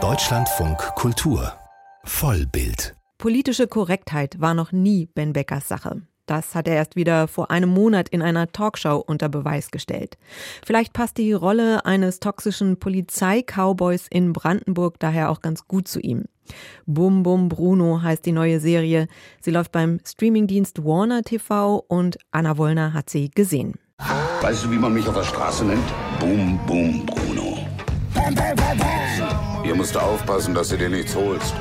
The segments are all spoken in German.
Deutschlandfunk Kultur Vollbild Politische Korrektheit war noch nie Ben Beckers Sache. Das hat er erst wieder vor einem Monat in einer Talkshow unter Beweis gestellt. Vielleicht passt die Rolle eines toxischen Polizeicowboys in Brandenburg daher auch ganz gut zu ihm. Bum Bum Bruno heißt die neue Serie. Sie läuft beim Streamingdienst Warner TV und Anna Wollner hat sie gesehen. Weißt du, wie man mich auf der Straße nennt? Bum Bum Bruno. Hier musst du aufpassen, dass du dir nichts holst.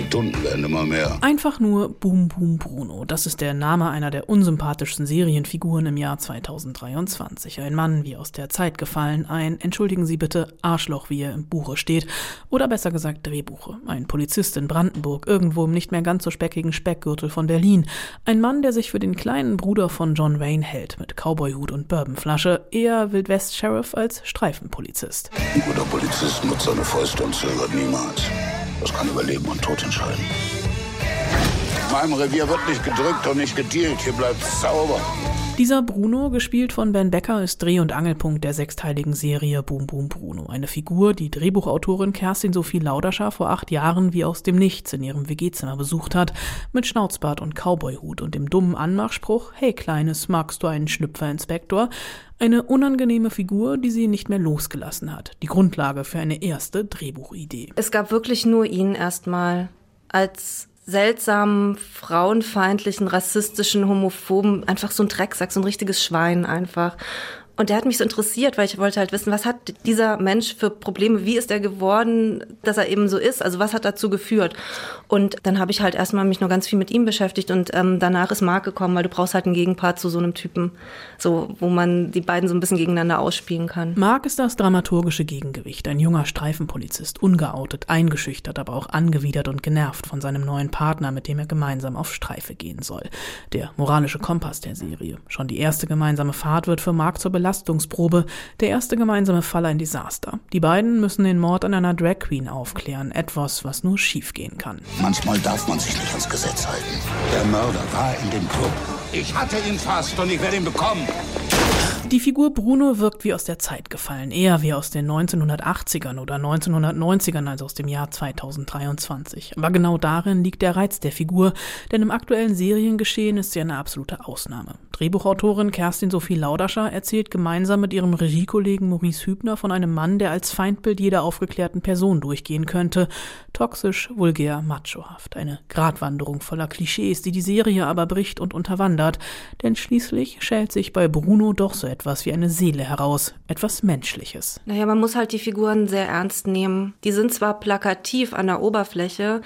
Die Tunden werden immer mehr. Einfach nur Boom Boom Bruno. Das ist der Name einer der unsympathischsten Serienfiguren im Jahr 2023. Ein Mann wie aus der Zeit gefallen, ein, entschuldigen Sie bitte, Arschloch, wie er im Buche steht. Oder besser gesagt Drehbuche. Ein Polizist in Brandenburg, irgendwo im nicht mehr ganz so speckigen Speckgürtel von Berlin. Ein Mann, der sich für den kleinen Bruder von John Wayne hält, mit Cowboyhut und Bourbonflasche. Eher Wildwest-Sheriff als Streifenpolizist. Ein guter Polizist nutzt seine Fäuste und zögert niemals. Das kann über Leben und Tod entscheiden. In meinem Revier wird nicht gedrückt und nicht gedealt. Hier bleibt sauber. Dieser Bruno, gespielt von Ben Becker, ist Dreh- und Angelpunkt der sechsteiligen Serie Boom Boom Bruno. Eine Figur, die Drehbuchautorin Kerstin Sophie Lauderscher vor acht Jahren wie aus dem Nichts in ihrem WG-Zimmer besucht hat, mit Schnauzbart und Cowboyhut und dem dummen Anmachspruch, hey Kleines, magst du einen Schnüpferinspektor? Eine unangenehme Figur, die sie nicht mehr losgelassen hat. Die Grundlage für eine erste Drehbuchidee. Es gab wirklich nur ihn erstmal als seltsamen, frauenfeindlichen, rassistischen, homophoben, einfach so ein Drecksack, so ein richtiges Schwein einfach. Und der hat mich so interessiert, weil ich wollte halt wissen, was hat dieser Mensch für Probleme, wie ist er geworden, dass er eben so ist, also was hat dazu geführt. Und dann habe ich halt erstmal mich nur ganz viel mit ihm beschäftigt und ähm, danach ist Marc gekommen, weil du brauchst halt einen Gegenpart zu so einem Typen, so wo man die beiden so ein bisschen gegeneinander ausspielen kann. Marc ist das dramaturgische Gegengewicht, ein junger Streifenpolizist, ungeoutet, eingeschüchtert, aber auch angewidert und genervt von seinem neuen Partner, mit dem er gemeinsam auf Streife gehen soll. Der moralische Kompass der Serie. Schon die erste gemeinsame Fahrt wird für Marc zur Belastung Belastungsprobe, der erste gemeinsame Fall ein Desaster. Die beiden müssen den Mord an einer Drag Queen aufklären, etwas, was nur schiefgehen kann. Manchmal darf man sich nicht ans Gesetz halten. Der Mörder war in dem Club. Ich hatte ihn fast und ich werde ihn bekommen. Die Figur Bruno wirkt wie aus der Zeit gefallen, eher wie aus den 1980ern oder 1990ern als aus dem Jahr 2023. Aber genau darin liegt der Reiz der Figur, denn im aktuellen Seriengeschehen ist sie eine absolute Ausnahme. Drehbuchautorin Kerstin Sophie Laudascher erzählt gemeinsam mit ihrem Regiekollegen Maurice Hübner von einem Mann, der als Feindbild jeder aufgeklärten Person durchgehen könnte. Toxisch, vulgär, machohaft. Eine Gratwanderung voller Klischees, die die Serie aber bricht und unterwandert. Denn schließlich schält sich bei Bruno doch so etwas wie eine Seele heraus, etwas Menschliches. Naja, man muss halt die Figuren sehr ernst nehmen. Die sind zwar plakativ an der Oberfläche,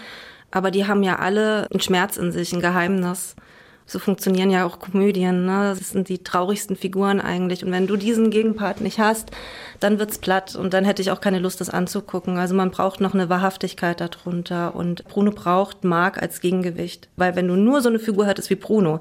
aber die haben ja alle einen Schmerz in sich, ein Geheimnis. So funktionieren ja auch Komödien. Ne? Das sind die traurigsten Figuren eigentlich. Und wenn du diesen Gegenpart nicht hast, dann wird's platt und dann hätte ich auch keine Lust, das anzugucken. Also man braucht noch eine Wahrhaftigkeit darunter. Und Bruno braucht Mark als Gegengewicht. Weil wenn du nur so eine Figur hattest wie Bruno,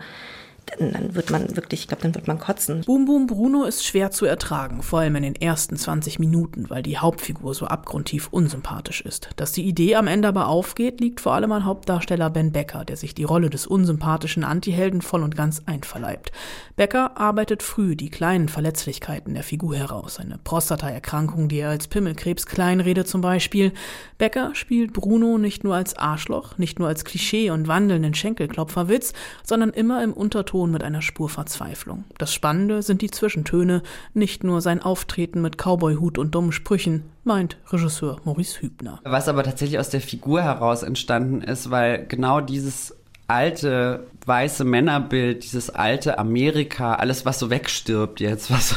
dann wird man wirklich, ich glaube, dann wird man kotzen. Boom Boom Bruno ist schwer zu ertragen, vor allem in den ersten 20 Minuten, weil die Hauptfigur so abgrundtief unsympathisch ist. Dass die Idee am Ende aber aufgeht, liegt vor allem an Hauptdarsteller Ben Becker, der sich die Rolle des unsympathischen Antihelden voll und ganz einverleibt. Becker arbeitet früh die kleinen Verletzlichkeiten der Figur heraus, eine Prostataerkrankung, die er als Pimmelkrebs kleinredet zum Beispiel. Becker spielt Bruno nicht nur als Arschloch, nicht nur als Klischee und wandelnden Schenkelklopferwitz, sondern immer im Unterton Ton mit einer Spur Verzweiflung. Das Spannende sind die Zwischentöne, nicht nur sein Auftreten mit Cowboyhut und dummen Sprüchen, meint Regisseur Maurice Hübner. Was aber tatsächlich aus der Figur heraus entstanden ist, weil genau dieses alte weiße Männerbild, dieses alte Amerika, alles was so wegstirbt jetzt, was so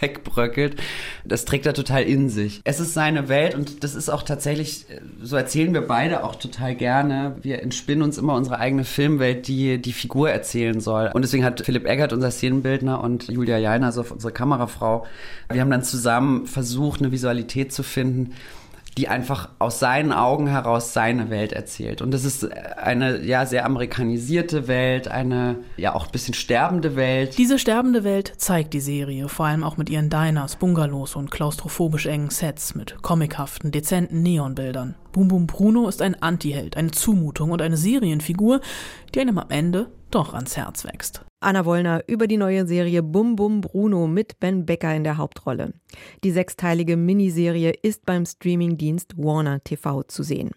wegbröckelt, das trägt er total in sich. Es ist seine Welt und das ist auch tatsächlich, so erzählen wir beide auch total gerne. Wir entspinnen uns immer unsere eigene Filmwelt, die die Figur erzählen soll. Und deswegen hat Philipp Eggert, unser Szenenbildner, und Julia Jainer, also unsere Kamerafrau, wir haben dann zusammen versucht, eine Visualität zu finden, die einfach aus seinen Augen heraus seine Welt erzählt. Und das ist eine ja sehr amerikanisierte Welt, eine ja auch ein bisschen sterbende Welt. Diese sterbende Welt zeigt die Serie, vor allem auch mit ihren Diners, Bungalows und klaustrophobisch engen Sets mit comichaften, dezenten Neonbildern. Boom Boom Bruno ist ein Antiheld, eine Zumutung und eine Serienfigur, die einem am Ende doch ans Herz wächst. Anna Wollner über die neue Serie Bum Bum Bruno mit Ben Becker in der Hauptrolle. Die sechsteilige Miniserie ist beim Streamingdienst Warner TV zu sehen.